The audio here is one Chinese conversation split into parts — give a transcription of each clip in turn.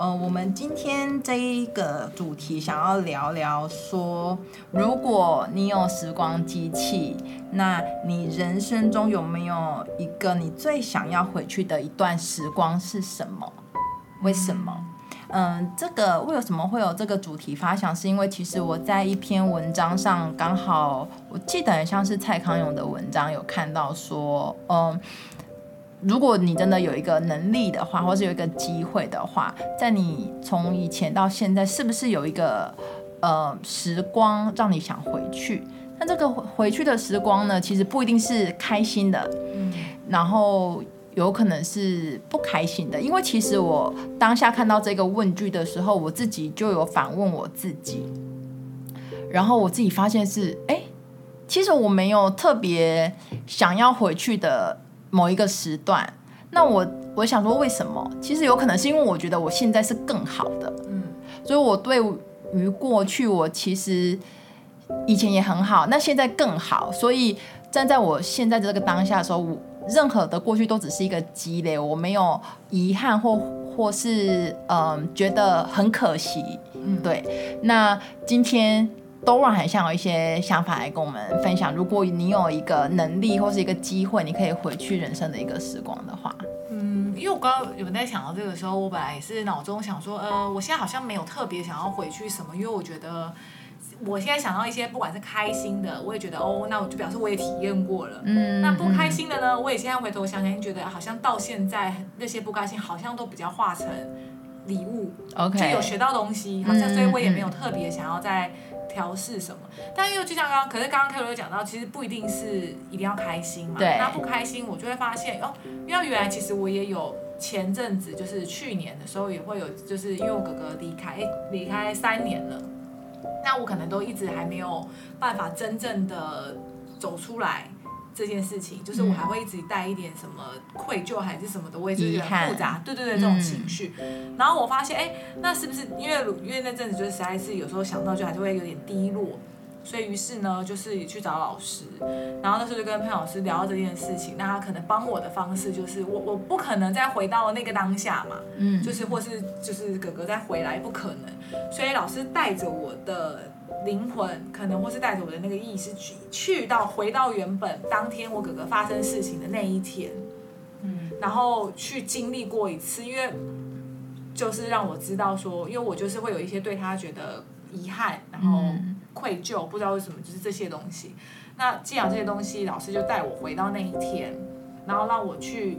呃，我们今天这一个主题想要聊聊说，如果你有时光机器，那你人生中有没有一个你最想要回去的一段时光是什么？为什么？嗯、这个为什么会有这个主题发想？是因为其实我在一篇文章上刚好，我记得很像是蔡康永的文章，有看到说，嗯、如果你真的有一个能力的话，或是有一个机会的话，在你从以前到现在，是不是有一个呃时光让你想回去？那这个回去的时光呢，其实不一定是开心的，嗯，然后有可能是不开心的。因为其实我当下看到这个问句的时候，我自己就有反问我自己，然后我自己发现是，哎，其实我没有特别想要回去的。某一个时段，那我我想说，为什么？其实有可能是因为我觉得我现在是更好的，嗯，所以我对于过去我其实以前也很好，那现在更好，所以站在我现在这个当下的时候，我任何的过去都只是一个积累，我没有遗憾或或是嗯、呃、觉得很可惜，嗯，对。那今天。Dora 很想有一些想法来跟我们分享。如果你有一个能力或是一个机会，你可以回去人生的一个时光的话，嗯，因为我刚刚有在想到这个时候，我本来也是脑中想说，呃，我现在好像没有特别想要回去什么，因为我觉得我现在想到一些不管是开心的，我也觉得哦，那我就表示我也体验过了，嗯，那不开心的呢，我也现在回头想想，觉得好像到现在那些不开心，好像都比较化成礼物，OK，就有学到东西，好像所以我也没有特别想要在。调试什么？但又就像刚刚，可是刚刚 Carol 有讲到，其实不一定是一定要开心嘛。对。那不开心，我就会发现哦，因为原来其实我也有前阵子，就是去年的时候也会有，就是因为我哥哥离开，离开三年了，那我可能都一直还没有办法真正的走出来。这件事情，就是我还会一直带一点什么愧疚还是什么的，我也觉得很复杂，对对对，这种情绪。嗯、然后我发现，哎，那是不是因为因为那阵子就是实在是有时候想到就还是会有点低落，所以于是呢，就是去找老师，然后那时候就跟潘老师聊到这件事情，那他可能帮我的方式就是我我不可能再回到那个当下嘛，嗯，就是或是就是哥哥再回来不可能，所以老师带着我的。灵魂可能或是带着我的那个意识去去到回到原本当天我哥哥发生事情的那一天，嗯，然后去经历过一次，因为就是让我知道说，因为我就是会有一些对他觉得遗憾，然后愧疚，不知道为什么就是这些东西。那既然这些东西，老师就带我回到那一天，然后让我去。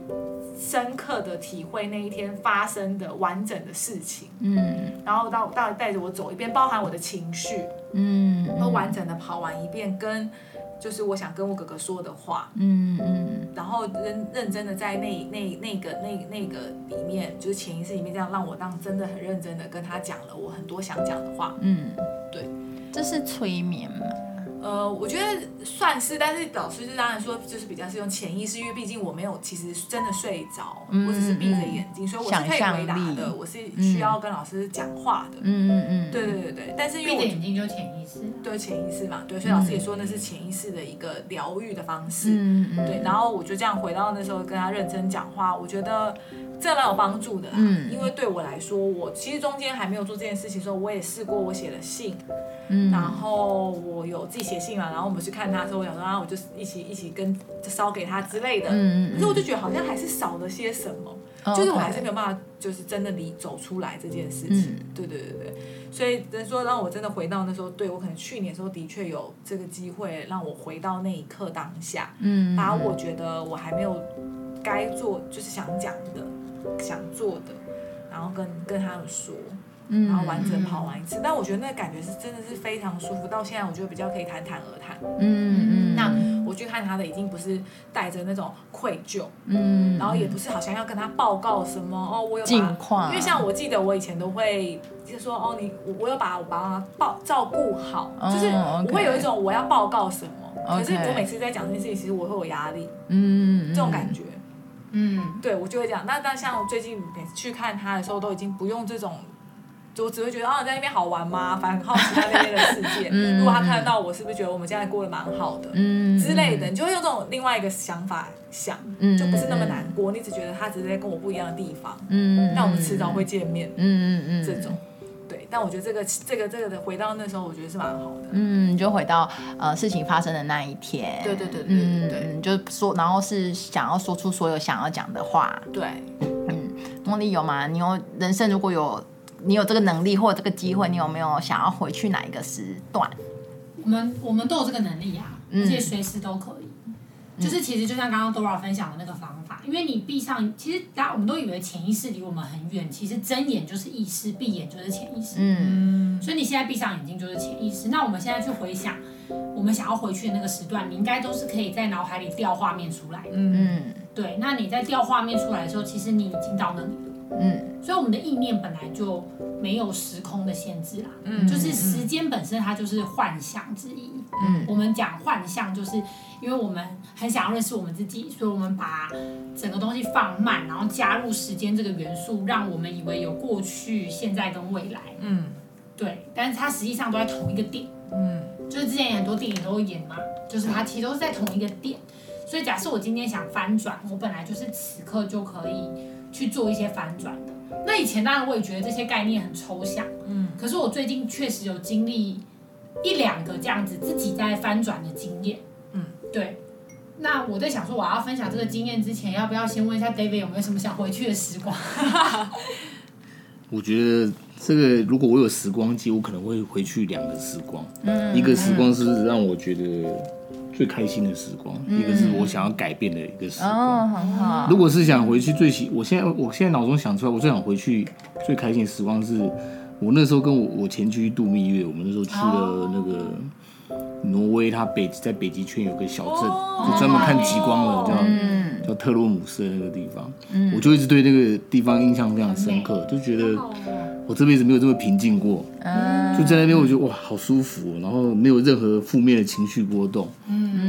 深刻的体会那一天发生的完整的事情，嗯，然后到到带着我走一遍，包含我的情绪，嗯，都完整的跑完一遍，跟就是我想跟我哥哥说的话，嗯嗯，然后认认真的在那那那个那那个里面，就是潜意识里面这样让我当真的很认真的跟他讲了我很多想讲的话，嗯，对，这是催眠吗？呃，我觉得算是，但是老师就当然说，就是比较是用潜意识，因为毕竟我没有其实真的睡着，嗯、我只是闭着眼睛，嗯、所以我是可以回答的，我是需要跟老师讲话的。嗯嗯嗯，对对对对，但是因为我闭着眼睛就潜意识，对潜意识嘛，对，所以老师也说那是潜意识的一个疗愈的方式。嗯嗯，对，然后我就这样回到那时候跟他认真讲话，我觉得这蛮有帮助的啦，嗯，因为对我来说，我其实中间还没有做这件事情的时候，我也试过，我写了信。嗯、然后我有自己写信嘛，然后我们去看他的时候，我想说啊，我就一起一起跟就烧给他之类的。嗯，可是我就觉得好像还是少了些什么，嗯、就是我还是没有办法，就是真的离走出来这件事情。嗯、对对对对，所以只能说让我真的回到那时候，对我可能去年的时候的确有这个机会让我回到那一刻当下，嗯，把我觉得我还没有该做就是想讲的、想做的，然后跟跟他们说。然后完整跑完一次，但我觉得那个感觉是真的是非常舒服。到现在我觉得比较可以侃侃而谈。嗯嗯。那我去看他的已经不是带着那种愧疚，嗯，然后也不是好像要跟他报告什么哦，我有近况。因为像我记得我以前都会就是说哦，你我有把我把他报照顾好，就是我会有一种我要报告什么。可是我每次在讲这件事情，其实我会有压力，嗯，这种感觉，嗯，对我就会这样。那但像我最近每次去看他的时候，都已经不用这种。就我只会觉得啊，在那边好玩吗？反正很好奇他那边的世界。嗯、如果他看得到我，是不是觉得我们现在过得蛮好的？嗯，之类的，你就会用这种另外一个想法想，嗯、就不是那么难过。你只觉得他只是在跟我不一样的地方。嗯，那我们迟早会见面。嗯嗯嗯，这种，对。但我觉得这个这个这个的回到那时候，我觉得是蛮好的。嗯，就回到呃事情发生的那一天。对对对对对对，嗯，就说，然后是想要说出所有想要讲的话。对，嗯，茉莉有吗？你有人生如果有。你有这个能力或者这个机会，你有没有想要回去哪一个时段？我们我们都有这个能力啊，而且随时都可以。嗯、就是其实就像刚刚 Dora 分享的那个方法，因为你闭上，其实大家我们都以为潜意识离我们很远，其实睁眼就是意识，闭眼就是潜意识。嗯，所以你现在闭上眼睛就是潜意识。那我们现在去回想，我们想要回去的那个时段，你应该都是可以在脑海里调画面出来的。嗯，对。那你在调画面出来的时候，其实你已经到那里了。嗯，所以我们的意念本来就没有时空的限制啦，嗯，就是时间本身它就是幻象之一，嗯，我们讲幻象，就是因为我们很想要认识我们自己，所以我们把整个东西放慢，然后加入时间这个元素，让我们以为有过去、现在跟未来，嗯，对，但是它实际上都在同一个点，嗯，就是之前很多电影都会演嘛，就是它其实都是在同一个点，所以假设我今天想翻转，我本来就是此刻就可以。去做一些反转的。那以前当然我也觉得这些概念很抽象，嗯，可是我最近确实有经历一两个这样子自己在翻转的经验，嗯，对。那我在想说我要分享这个经验之前，要不要先问一下 David 有没有什么想回去的时光？我觉得这个如果我有时光机，我可能会回去两个时光，嗯，一个时光是让我觉得。最开心的时光，嗯、一个是我想要改变的一个时光。哦，很好。如果是想回去最喜，我现在我现在脑中想出来，我最想回去最开心的时光是，我那时候跟我我前妻度蜜月，我们那时候去了那个挪威，它北在北极圈有个小镇，哦、就专门看极光的，叫、嗯、叫特洛姆斯的那个地方。嗯、我就一直对那个地方印象非常深刻，就觉得。我这辈子没有这么平静过，嗯，就在那边，我觉得哇，好舒服，然后没有任何负面的情绪波动，嗯，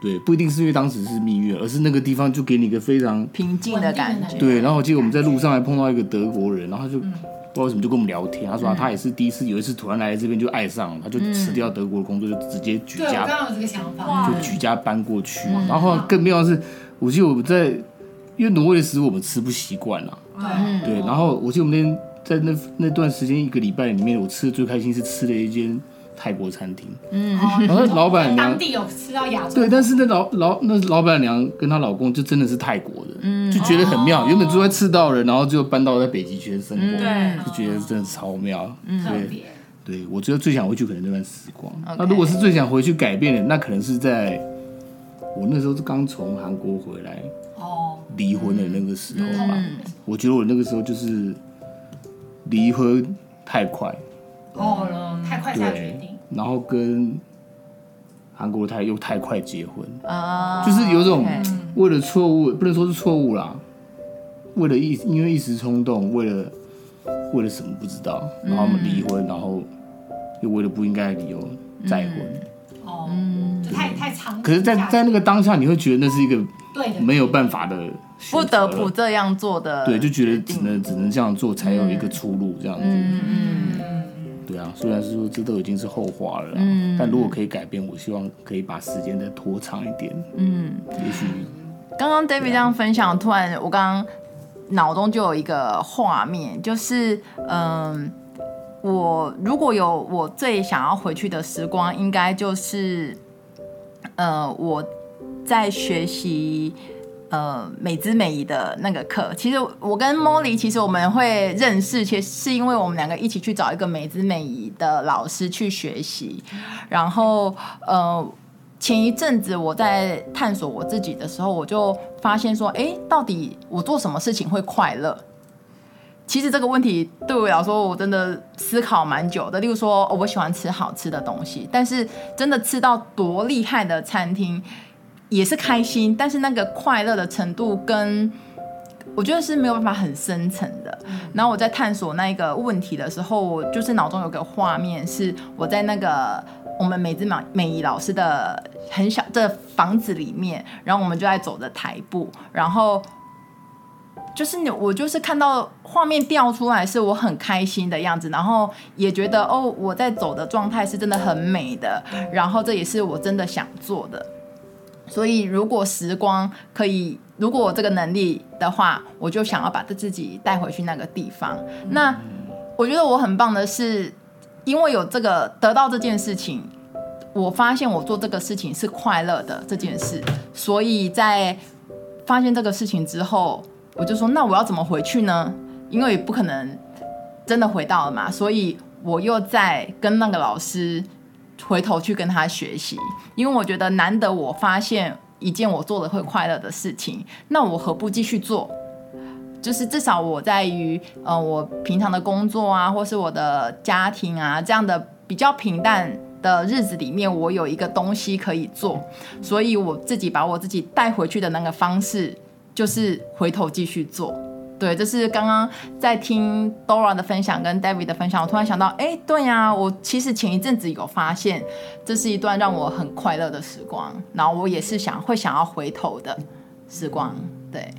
对，不一定是因为当时是蜜月，而是那个地方就给你一个非常平静的感觉，对。然后我记得我们在路上还碰到一个德国人，然后他就不知道为什么就跟我们聊天，他说他也是第一次，有一次突然来这边就爱上了，他就辞掉德国的工作，就直接举家，刚刚有这个想法，就举家搬过去。然后更妙的是，我记得我们在因为挪威的食物我们吃不习惯了，对，然后我记得我们那天。在那那段时间一个礼拜里面，我吃的最开心是吃了一间泰国餐厅。嗯，然后老板娘当地有吃到亚洲。对，但是那老老那老板娘跟她老公就真的是泰国的，嗯，就觉得很妙。原本住在赤道人，然后就搬到在北极圈生活，对，就觉得真的超妙。嗯，对，对我觉得最想回去可能那段时光。那如果是最想回去改变的，那可能是在我那时候是刚从韩国回来，哦，离婚的那个时候吧。我觉得我那个时候就是。离婚太快，哦了，太快下决定，然后跟韩国太又太快结婚。啊，就是有种为了错误，不能说是错误啦，为了一因为一时冲动，为了为了什么不知道，然后我们离婚，然后又为了不应该的理由再婚，哦，太太长，可是，在在那个当下，你会觉得那是一个没有办法的。不得不这样做的，对，就觉得只能只能这样做才有一个出路，这样子。嗯嗯对啊，虽然是说这都已经是后话了，嗯，但如果可以改变，我希望可以把时间再拖长一点。嗯，也许。刚刚 David 这样分享，突然我刚刚脑中就有一个画面，就是嗯，我如果有我最想要回去的时光，应该就是呃，我在学习。呃，美姿美仪的那个课，其实我跟 Molly，其实我们会认识，其实是因为我们两个一起去找一个美姿美仪的老师去学习。然后，呃，前一阵子我在探索我自己的时候，我就发现说，哎，到底我做什么事情会快乐？其实这个问题对我来说，我真的思考蛮久的。例如说，我喜欢吃好吃的东西，但是真的吃到多厉害的餐厅。也是开心，但是那个快乐的程度跟我觉得是没有办法很深层的。然后我在探索那一个问题的时候，我就是脑中有个画面，是我在那个我们美姿美美仪老师的很小的房子里面，然后我们就在走着台步，然后就是你我就是看到画面掉出来是我很开心的样子，然后也觉得哦我在走的状态是真的很美的，然后这也是我真的想做的，所以如果时光可以，如果我这个能力的话，我就想要把这自己带回去那个地方。那我觉得我很棒的是。因为有这个得到这件事情，我发现我做这个事情是快乐的这件事，所以在发现这个事情之后，我就说那我要怎么回去呢？因为也不可能真的回到了嘛，所以我又在跟那个老师回头去跟他学习，因为我觉得难得我发现一件我做的会快乐的事情，那我何不继续做？就是至少我在于呃我平常的工作啊，或是我的家庭啊这样的比较平淡的日子里面，我有一个东西可以做，所以我自己把我自己带回去的那个方式，就是回头继续做。对，这是刚刚在听 Dora 的分享跟 David 的分享，我突然想到，哎，对呀，我其实前一阵子有发现，这是一段让我很快乐的时光，然后我也是想会想要回头的时光，对，对。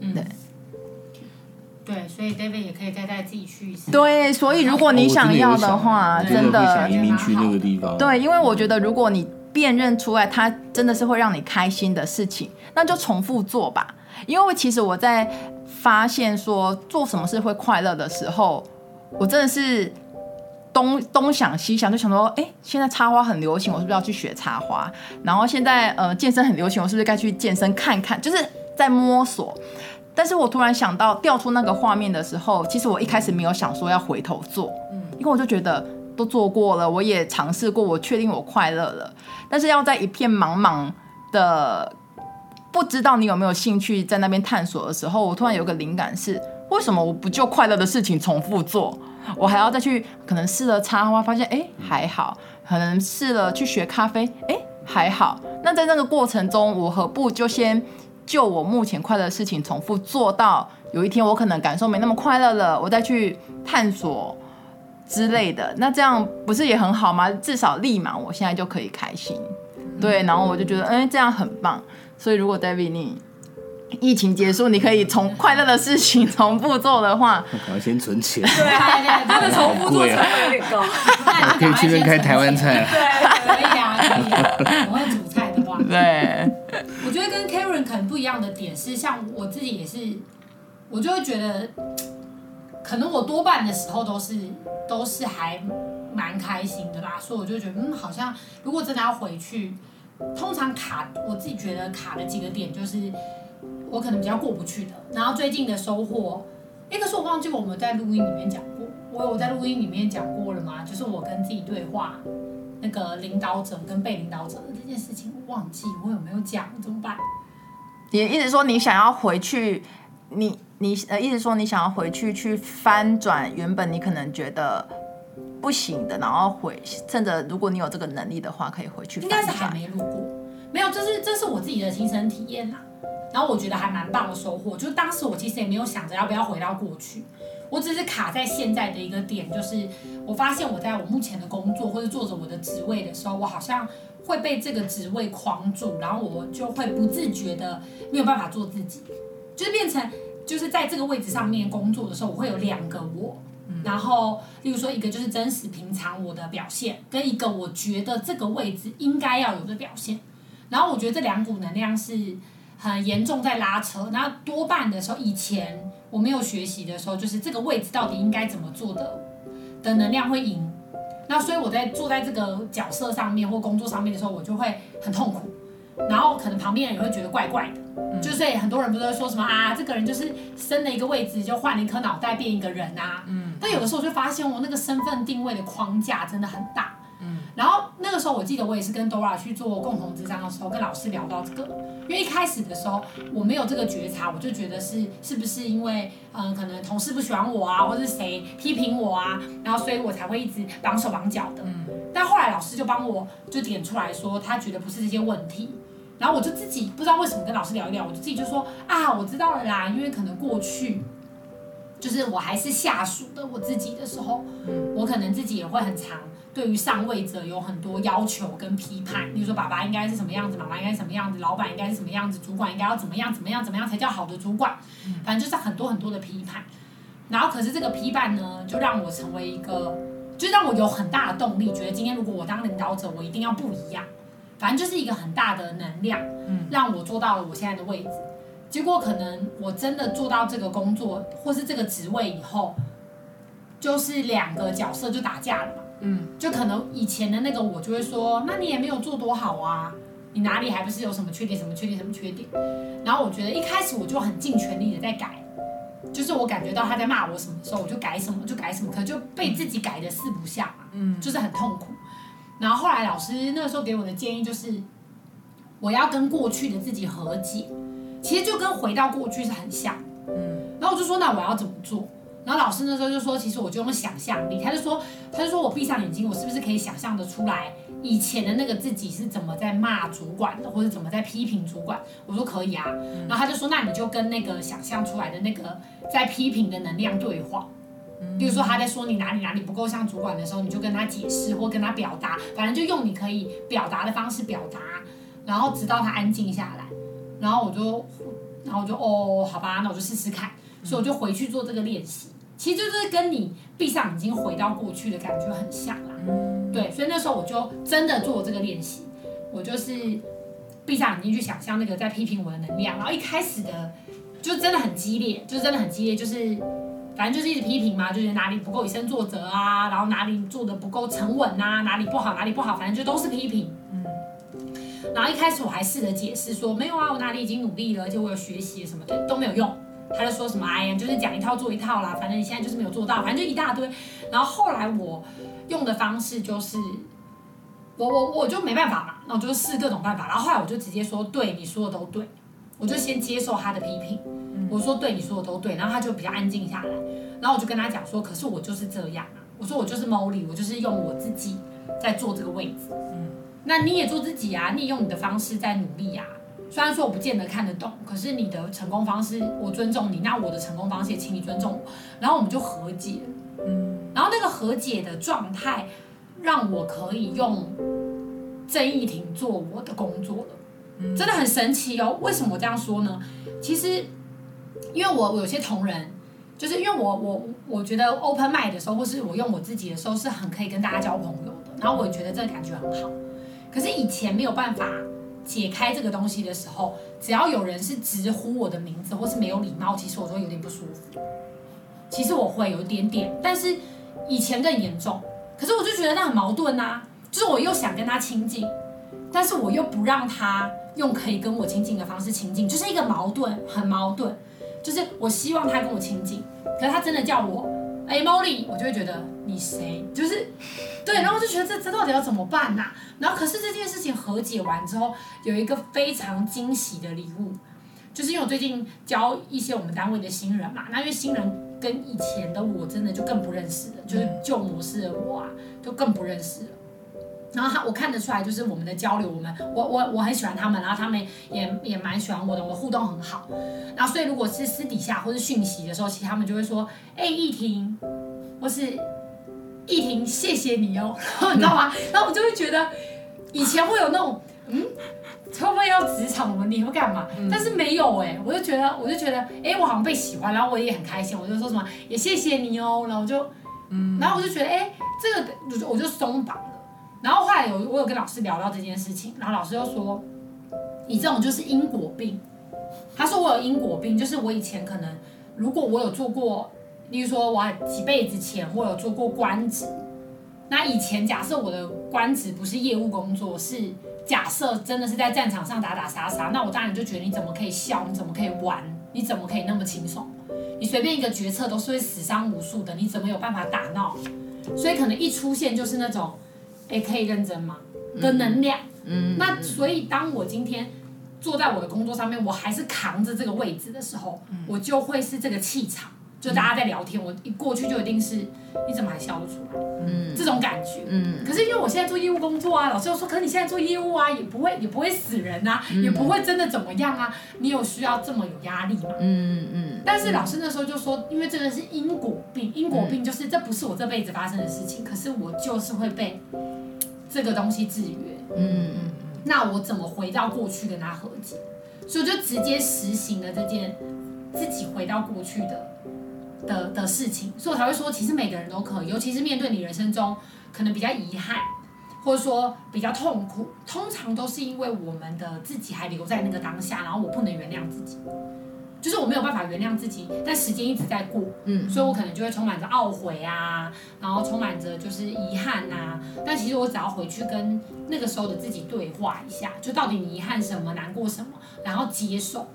嗯对，对所以 David 也可以再带自己去一次。对，所以如果你想要的话，哦、真的，移民去那个地方。对，因为我觉得如果你辨认出来，它真的是会让你开心的事情，那就重复做吧。因为其实我在发现说做什么事会快乐的时候，我真的是东东想西想，就想说，哎，现在插花很流行，我是不是要去学插花？然后现在呃健身很流行，我是不是该去健身看看？就是在摸索。但是我突然想到调出那个画面的时候，其实我一开始没有想说要回头做，嗯，因为我就觉得都做过了，我也尝试过，我确定我快乐了。但是要在一片茫茫的不知道你有没有兴趣在那边探索的时候，我突然有个灵感是：为什么我不就快乐的事情重复做？我还要再去可能试了插花，发现哎还好，可能试了去学咖啡，哎还好。那在那个过程中，我何不就先。就我目前快乐的事情重复做到有一天我可能感受没那么快乐了，我再去探索之类的，那这样不是也很好吗？至少立马我现在就可以开心，对，然后我就觉得，哎，这样很棒。所以如果 David 你疫情结束，你可以从快乐的事情重复做的话，我赶快先存钱。对啊，真的重复做成本有点高。可以去那开台湾菜。对，可以啊，可以啊，我会煮菜的话。对。我觉得跟 Karen 可能不一样的点是，像我自己也是，我就会觉得，可能我多半的时候都是都是还蛮开心的啦，所以我就觉得，嗯，好像如果真的要回去，通常卡我自己觉得卡的几个点就是我可能比较过不去的。然后最近的收获，哎，可是我忘记我们在录音里面讲过，我有在录音里面讲过了吗？就是我跟自己对话。那个领导者跟被领导者的这件事情，我忘记我有没有讲，怎么办？也意思说你想要回去，你你呃，意思说你想要回去去翻转原本你可能觉得不行的，然后回趁着如果你有这个能力的话，可以回去。应该是还没录过，没有，这是这是我自己的亲身体验啦。然后我觉得还蛮棒的收获，就是当时我其实也没有想着要不要回到过去。我只是卡在现在的一个点，就是我发现我在我目前的工作或者做着我的职位的时候，我好像会被这个职位框住，然后我就会不自觉的没有办法做自己，就是变成就是在这个位置上面工作的时候，我会有两个我，然后例如说一个就是真实平常我的表现，跟一个我觉得这个位置应该要有的表现，然后我觉得这两股能量是很严重在拉扯，然后多半的时候以前。我没有学习的时候，就是这个位置到底应该怎么做的的能量会赢，那所以我在坐在这个角色上面或工作上面的时候，我就会很痛苦，然后可能旁边人也会觉得怪怪的，嗯、就是很多人不都会说什么啊，这个人就是升了一个位置就换了一颗脑袋变一个人啊，嗯，但有的时候我就发现我那个身份定位的框架真的很大。嗯然后那个时候，我记得我也是跟 Dora 去做共同智商的时候，跟老师聊到这个。因为一开始的时候我没有这个觉察，我就觉得是是不是因为嗯、呃，可能同事不喜欢我啊，或者是谁批评我啊，然后所以我才会一直绑手绑脚的。嗯。但后来老师就帮我就点出来说，他觉得不是这些问题。然后我就自己不知道为什么跟老师聊一聊，我就自己就说啊，我知道了啦，因为可能过去就是我还是下属的我自己的时候，我可能自己也会很常。对于上位者有很多要求跟批判，比如说爸爸应该是什么样子，妈妈应该是什么样子，老板应该是什么样子，主管应该要怎么样怎么样怎么样才叫好的主管，反正就是很多很多的批判。然后可是这个批判呢，就让我成为一个，就让我有很大的动力，觉得今天如果我当领导者，我一定要不一样。反正就是一个很大的能量，嗯让我做到了我现在的位置。结果可能我真的做到这个工作或是这个职位以后，就是两个角色就打架了嘛。嗯，就可能以前的那个我就会说，那你也没有做多好啊，你哪里还不是有什么缺点，什么缺点，什么缺点？然后我觉得一开始我就很尽全力的在改。就是我感觉到他在骂我什么时候，我就改什么就改什么，可就被自己改的四不像嘛，嗯，就是很痛苦。然后后来老师那个时候给我的建议就是，我要跟过去的自己和解，其实就跟回到过去是很像，嗯。然后我就说那我要怎么做？然后老师那时候就说，其实我就用想象力，他就说，他就说我闭上眼睛，我是不是可以想象的出来？以前的那个自己是怎么在骂主管的，或者怎么在批评主管？我说可以啊，然后他就说，那你就跟那个想象出来的那个在批评的能量对话，比如说他在说你哪里哪里不够像主管的时候，你就跟他解释或跟他表达，反正就用你可以表达的方式表达，然后直到他安静下来，然后我就，然后我就哦，好吧，那我就试试看，所以我就回去做这个练习，其实就是跟你闭上眼睛回到过去的感觉很像啦。对，所以那时候我就真的做这个练习，我就是闭上眼睛去想象那个在批评我的能量，然后一开始的就真的很激烈，就真的很激烈，就是反正就是一直批评嘛，就是哪里不够以身作则啊，然后哪里做的不够沉稳啊，哪里不好哪里不好，反正就都是批评。嗯。然后一开始我还试着解释说没有啊，我哪里已经努力了，而且我有学习什么的都没有用。他就说什么哎呀，就是讲一套做一套啦，反正你现在就是没有做到，反正就一大堆。然后后来我。用的方式就是，我我我就没办法嘛，那我就试各种办法，然后后来我就直接说，对你说的都对，我就先接受他的批评，我说对你说的都对，然后他就比较安静下来，然后我就跟他讲说，可是我就是这样啊，我说我就是 Molly，我就是用我自己在做这个位置，嗯，那你也做自己啊，你也用你的方式在努力啊，虽然说我不见得看得懂，可是你的成功方式我尊重你，那我的成功方式也请你尊重我，然后我们就和解，嗯。然后那个和解的状态，让我可以用郑义婷做我的工作了，真的很神奇哦。为什么我这样说呢？其实，因为我我有些同仁，就是因为我我我觉得 open mind 的时候，或是我用我自己的时候，是很可以跟大家交朋友的。然后我也觉得这个感觉很好。可是以前没有办法解开这个东西的时候，只要有人是直呼我的名字，或是没有礼貌，其实我都有点不舒服。其实我会有一点点，但是。以前更严重，可是我就觉得那很矛盾呐、啊，就是我又想跟他亲近，但是我又不让他用可以跟我亲近的方式亲近，就是一个矛盾，很矛盾。就是我希望他跟我亲近，可是他真的叫我，哎，Molly，我就会 觉得你谁？就是，对，然后我就觉得这这到底要怎么办呐、然后可是这件事情和解完之后，有一个非常惊喜的礼物，就是因为我最近教一些我们单位的新人嘛，那因为新人。跟以前的我真的就更不认识了，就是旧模式的我啊，就更不认识了。然后他我看得出来，就是我们的交流，我们我我我很喜欢他们，然后他们也也蛮喜欢我的，我们互动很好。然后所以如果是私底下或是讯息的时候，其实他们就会说：“哎，义婷，或是义婷，谢谢你哦。” 然后你知道吗？然后我就会觉得以前会有那种嗯。会不会要职场我们你会干嘛？嗯、但是没有哎、欸，我就觉得，我就觉得，哎、欸，我好像被喜欢，然后我也很开心，我就说什么，也谢谢你哦，然后我就，嗯，然后我就觉得，哎、欸，这个我就我就松绑了。然后后来有我有跟老师聊到这件事情，然后老师又说，你这种就是因果病。他说我有因果病，就是我以前可能如果我有做过，例如说我几辈子前我有做过官职，那以前假设我的官职不是业务工作是。假设真的是在战场上打打杀杀，那我当然就觉得你怎么可以笑，你怎么可以玩，你怎么可以那么轻松？你随便一个决策都是会死伤无数的，你怎么有办法打闹？所以可能一出现就是那种，哎，可以认真吗？的能量。嗯。那所以当我今天坐在我的工作上面，我还是扛着这个位置的时候，我就会是这个气场。就大家在聊天，我一过去就一定是你怎么还笑得出来？嗯，这种感觉。嗯。可是因为我现在做业务工作啊，老师又说，可是你现在做业务啊，也不会也不会死人啊，也不会真的怎么样啊，你有需要这么有压力吗？嗯嗯。但是老师那时候就说，因为这个是因果病，因果病就是这不是我这辈子发生的事情，可是我就是会被这个东西制约。嗯嗯。那我怎么回到过去跟他和解？所以我就直接实行了这件自己回到过去的。的的事情，所以我才会说，其实每个人都可以，尤其是面对你人生中可能比较遗憾，或者说比较痛苦，通常都是因为我们的自己还留在那个当下，然后我不能原谅自己，就是我没有办法原谅自己，但时间一直在过，嗯，所以我可能就会充满着懊悔啊，然后充满着就是遗憾啊，但其实我只要回去跟那个时候的自己对话一下，就到底你遗憾什么，难过什么，然后接受，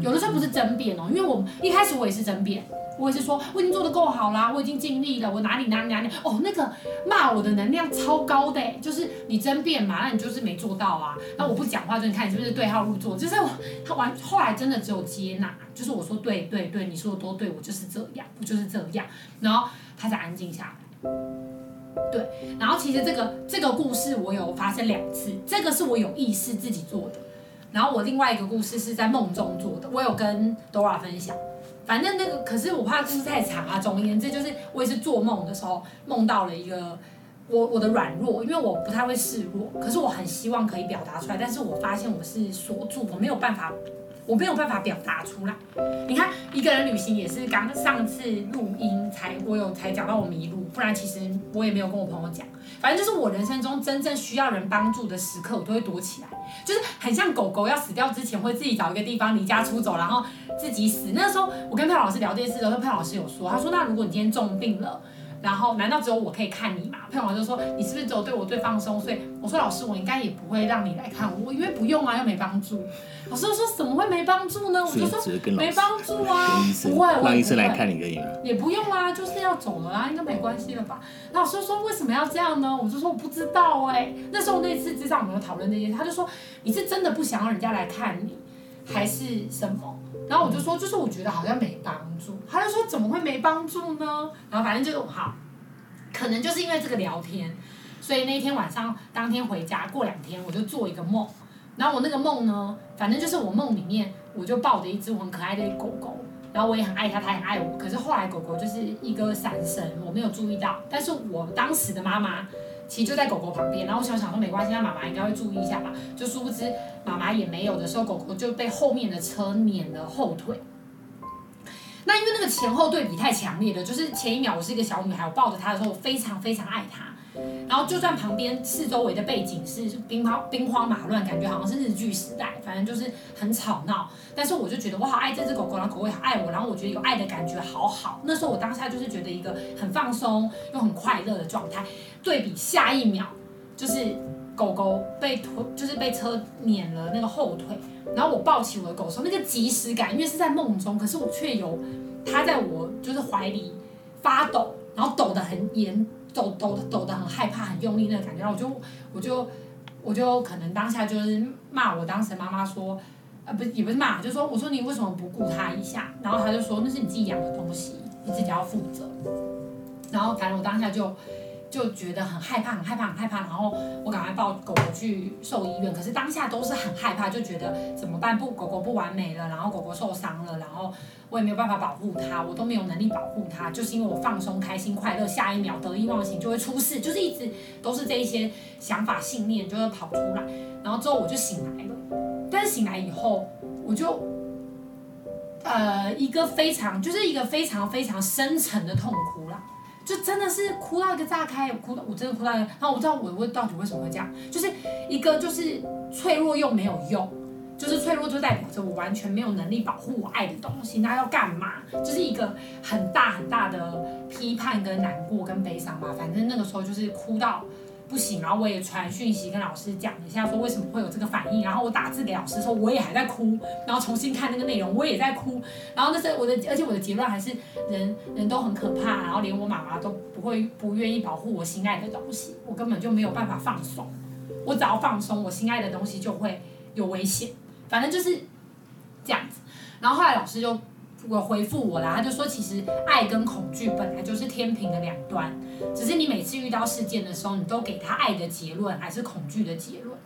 有的时候不是争辩哦，因为我一开始我也是争辩。我也是说，我已经做得够好啦，我已经尽力了，我哪里哪里哪里哦，那个骂我的能量超高的，就是你争辩嘛，那你就是没做到啊。那我不讲话，就你看你是不是对号入座？就是我他完后来真的只有接纳，就是我说对对对，你说的都对，我就是这样，我就是这样，然后他才安静下来。对，然后其实这个这个故事我有发生两次，这个是我有意识自己做的，然后我另外一个故事是在梦中做的，我有跟 Dora 分享。反正那个，可是我怕故事太长啊。总而言之，就是我也是做梦的时候梦到了一个我我的软弱，因为我不太会示弱，可是我很希望可以表达出来，但是我发现我是锁住，我没有办法，我没有办法表达出来。你看，一个人旅行也是刚上次录音才我有才讲到我迷路，不然其实我也没有跟我朋友讲。反正就是我人生中真正需要人帮助的时刻，我都会躲起来，就是很像狗狗要死掉之前会自己找一个地方离家出走，然后自己死。那时候我跟佩老师聊这件事的时候，佩老师有说，他说那如果你今天重病了。然后，难道只有我可以看你吗？佩王就说：“你是不是只有对我最放松？”所以我说：“老师，我应该也不会让你来看我，因为不用啊，又没帮助。”老师说：“怎么会没帮助呢？”我就说：“没帮助啊，不会，让医生来看你可以吗？也不用啊，就是要走了啊，应该没关系了吧？”老师说：“为什么要这样呢？”我就说：“我不知道哎、欸。”那时候那次至少我们有讨论这件事，他就说：“你是真的不想让人家来看你，还是什么？”然后我就说，就是我觉得好像没帮助。他就说，怎么会没帮助呢？然后反正就好，可能就是因为这个聊天，所以那天晚上当天回家过两天，我就做一个梦。然后我那个梦呢，反正就是我梦里面我就抱着一只我很可爱的狗狗，然后我也很爱它，它也很爱我。可是后来狗狗就是一个闪身，我没有注意到。但是我当时的妈妈。其实就在狗狗旁边，然后我想想说没关系，那妈妈应该会注意一下吧。就殊不知妈妈也没有的时候，狗狗就被后面的车碾了后腿。那因为那个前后对比太强烈了，就是前一秒我是一个小女孩，我抱着她的时候，我非常非常爱她。然后就算旁边四周围的背景是兵荒兵荒马乱，感觉好像是日剧时代，反正就是很吵闹。但是我就觉得我好爱这只狗狗，然后狗狗也好爱我，然后我觉得有爱的感觉好好。那时候我当下就是觉得一个很放松又很快乐的状态。对比下一秒，就是狗狗被推，就是被车碾了那个后腿，然后我抱起我的狗的时候，那个即时感，因为是在梦中，可是我却有它在我就是怀里发抖，然后抖得很严。抖抖抖的很害怕，很用力那个感觉，然后我就我就我就可能当下就是骂我当时妈妈说，啊不也不是骂，就说我说你为什么不顾他一下？然后他就说那是你自己养的东西，你自己要负责。然后反正我当下就。就觉得很害怕，很害怕，很害怕。然后我赶快抱狗狗去兽医院，可是当下都是很害怕，就觉得怎么办？不，狗狗不完美了，然后狗狗受伤了，然后我也没有办法保护它，我都没有能力保护它，就是因为我放松、开心、快乐，下一秒得意忘形就会出事，就是一直都是这一些想法、信念就会跑出来。然后之后我就醒来了，但是醒来以后，我就呃一个非常就是一个非常非常深沉的痛哭了。就真的是哭到一个炸开，哭到我真的哭到一个，然后我不知道我我到底为什么会这样，就是一个就是脆弱又没有用，就是脆弱就代表着我完全没有能力保护我爱的东西，那要干嘛？就是一个很大很大的批判跟难过跟悲伤吧，反正那个时候就是哭到。不行，然后我也传讯息跟老师讲一下，说为什么会有这个反应，然后我打字给老师说我也还在哭，然后重新看那个内容我也在哭，然后那是我的，而且我的结论还是人人都很可怕，然后连我妈妈都不会不愿意保护我心爱的东西，我根本就没有办法放松，我只要放松，我心爱的东西就会有危险，反正就是这样子，然后后来老师就我回复我啦，他就说其实爱跟恐惧本来就是天平的两端，只是你每次遇到事件的时候，你都给他爱的结论还是恐惧的结论。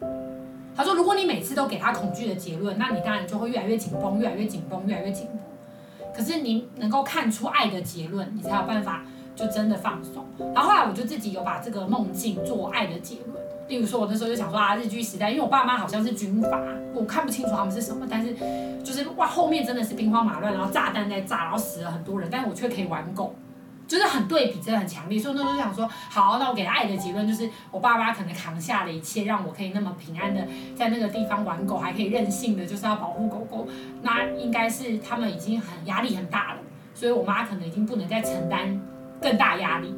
他说如果你每次都给他恐惧的结论，那你当然就会越来越紧绷，越来越紧绷，越来越紧绷。可是你能够看出爱的结论，你才有办法就真的放松。然后后来我就自己有把这个梦境做爱的结论。例如说，我那时候就想说啊，日据时代，因为我爸妈好像是军阀，我看不清楚他们是什么，但是就是哇，后面真的是兵荒马乱，然后炸弹在炸，然后死了很多人，但是我却可以玩狗，就是很对比，真的很强烈。所以那时候就想说，好，那我给他爱的结论就是，我爸妈可能扛下了一切，让我可以那么平安的在那个地方玩狗，还可以任性的，就是要保护狗狗，那应该是他们已经很压力很大了，所以我妈可能已经不能再承担更大压力。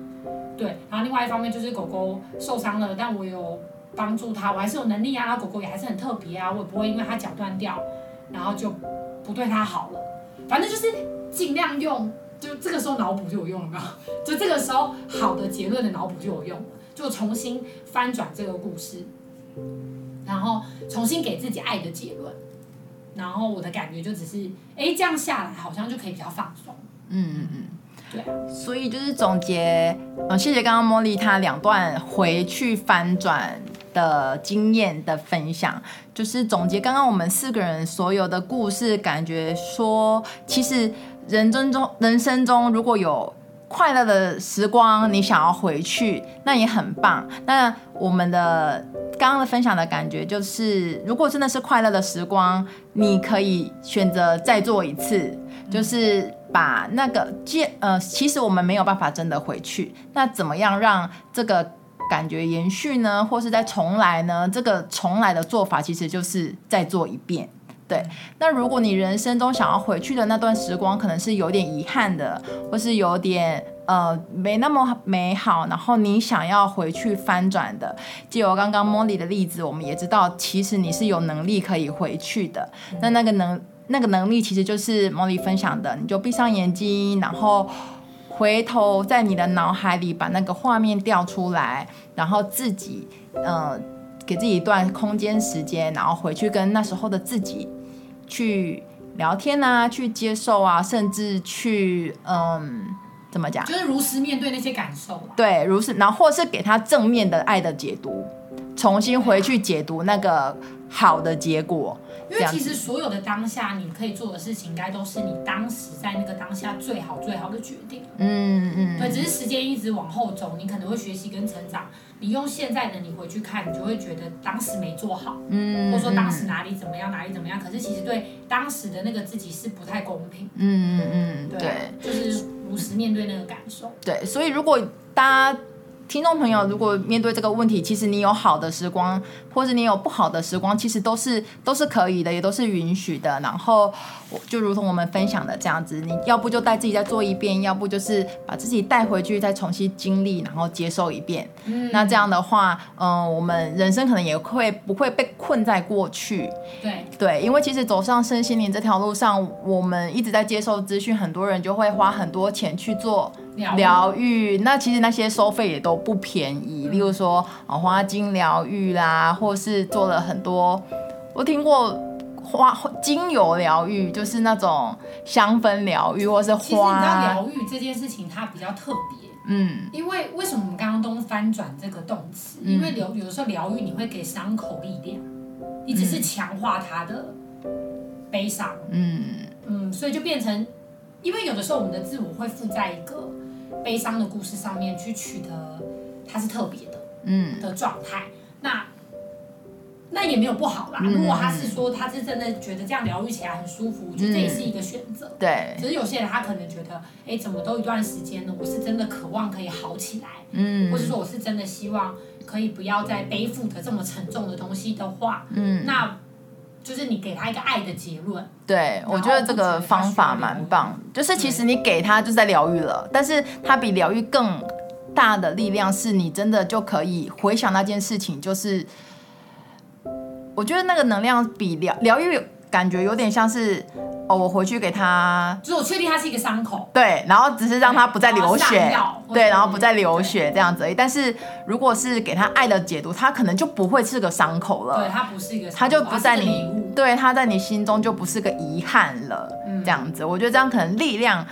对，然后另外一方面就是狗狗受伤了，但我有帮助它，我还是有能力啊。狗狗也还是很特别啊，我也不会因为它脚断掉，然后就不对它好了。反正就是尽量用，就这个时候脑补就有用了？就这个时候好的结论的脑补就有用了，就重新翻转这个故事，然后重新给自己爱的结论，然后我的感觉就只是，哎，这样下来好像就可以比较放松。嗯嗯嗯。所以就是总结，嗯，谢谢刚刚茉莉她两段回去翻转的经验的分享，就是总结刚刚我们四个人所有的故事，感觉说，其实人生中人生中如果有快乐的时光，你想要回去，那也很棒。那我们的刚刚的分享的感觉就是，如果真的是快乐的时光，你可以选择再做一次，就是。把那个借呃，其实我们没有办法真的回去，那怎么样让这个感觉延续呢？或是再重来呢？这个重来的做法其实就是再做一遍。对，那如果你人生中想要回去的那段时光，可能是有点遗憾的，或是有点呃没那么美好，然后你想要回去翻转的，借由刚刚茉莉的例子，我们也知道，其实你是有能力可以回去的。那那个能。那个能力其实就是茉莉分享的，你就闭上眼睛，然后回头在你的脑海里把那个画面调出来，然后自己呃给自己一段空间时间，然后回去跟那时候的自己去聊天啊，去接受啊，甚至去嗯怎么讲？就是如实面对那些感受。对，如实，然后或是给他正面的爱的解读，重新回去解读那个好的结果。因为其实所有的当下，你可以做的事情，应该都是你当时在那个当下最好最好的决定。嗯嗯。对，只是时间一直往后走，你可能会学习跟成长。你用现在的你回去看，你就会觉得当时没做好，嗯，或者说当时哪里怎么样，哪里怎么样。可是其实对当时的那个自己是不太公平。嗯嗯嗯，对，就是如实面对那个感受。对，所以如果大家。听众朋友，如果面对这个问题，其实你有好的时光，或者你有不好的时光，其实都是都是可以的，也都是允许的。然后，就如同我们分享的这样子，你要不就带自己再做一遍，要不就是把自己带回去，再重新经历，然后接受一遍。嗯，那这样的话，嗯、呃，我们人生可能也会不会被困在过去。对对，因为其实走上身心灵这条路上，我们一直在接受资讯，很多人就会花很多钱去做。疗愈，那其实那些收费也都不便宜，例如说啊花精疗愈啦，或是做了很多，我听过花精油疗愈，就是那种香氛疗愈，或是花。其实你知道疗愈这件事情它比较特别，嗯，因为为什么我们刚刚都翻转这个动词？因为疗有的时候疗愈你会给伤口力量，你只是强化它的悲伤，嗯嗯，所以就变成，因为有的时候我们的自我会附在一个。悲伤的故事上面去取得，它是特别的，嗯，的状态。那那也没有不好啦。嗯、如果他是说他是真的觉得这样疗愈起来很舒服，我觉得这也是一个选择。对。只是有些人他可能觉得，哎，怎么都一段时间了，我是真的渴望可以好起来，嗯，或者说我是真的希望可以不要再背负着这么沉重的东西的话，嗯，那。就是你给他一个爱的结论，对，我觉得这个方法蛮棒。就是其实你给他就是在疗愈了，但是他比疗愈更大的力量是你真的就可以回想那件事情。就是我觉得那个能量比疗疗愈感觉有点像是。哦，我回去给他，就是我确定他是一个伤口，对，然后只是让他不再流血，对，然后不再流血这样子而已。但是如果是给他爱的解读，他可能就不会是个伤口了，对，他不是一个他就不在你，对，他在你心中就不是个遗憾了，嗯，这样子，我觉得这样可能力量。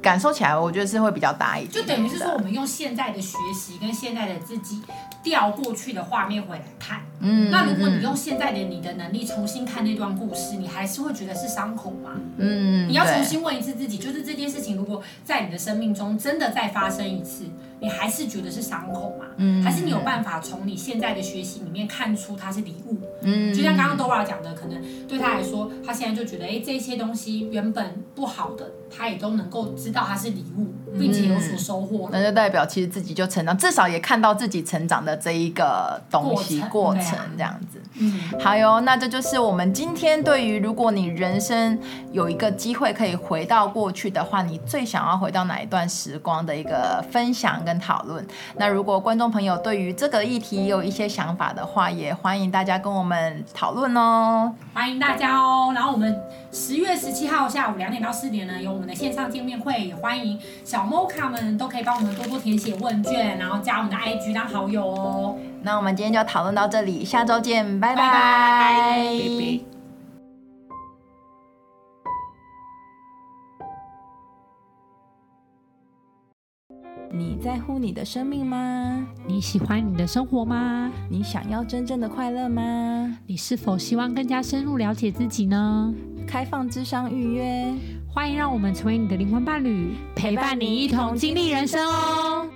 感受起来，我觉得是会比较大一点。就等于是说，我们用现在的学习跟现在的自己调过去的画面回来看。嗯。那如果你用现在的你的能力重新看那段故事，你还是会觉得是伤口吗？嗯。你要重新问一次自己，就是这件事情如果在你的生命中真的再发生一次，你还是觉得是伤口吗？嗯。还是你有办法从你现在的学习里面看出它是礼物？嗯。就像刚刚 Dora 讲的，可能对他来说，他现在就觉得，哎，这些东西原本不好的，他也都能够知。道它是礼物，并且有所收获，那就代表其实自己就成长，至少也看到自己成长的这一个东西过程，过程这样子。嗯，好哟，那这就是我们今天对于如果你人生有一个机会可以回到过去的话，你最想要回到哪一段时光的一个分享跟讨论。那如果观众朋友对于这个议题有一些想法的话，也欢迎大家跟我们讨论哦。欢迎大家哦。然后我们十月十七号下午两点到四点呢，有我们的线上见面会。也欢迎小 Mocha 们都可以帮我们多多填写问卷，然后加我们的 IG 当好友哦。那我们今天就讨论到这里，下周见，拜拜。拜拜。你在乎你的生命吗？你喜欢你的生活吗？你想要真正的快乐吗？你是否希望更加深入了解自己呢？开放智商预约。欢迎让我们成为你的灵魂伴侣，陪伴你一同经历人生哦。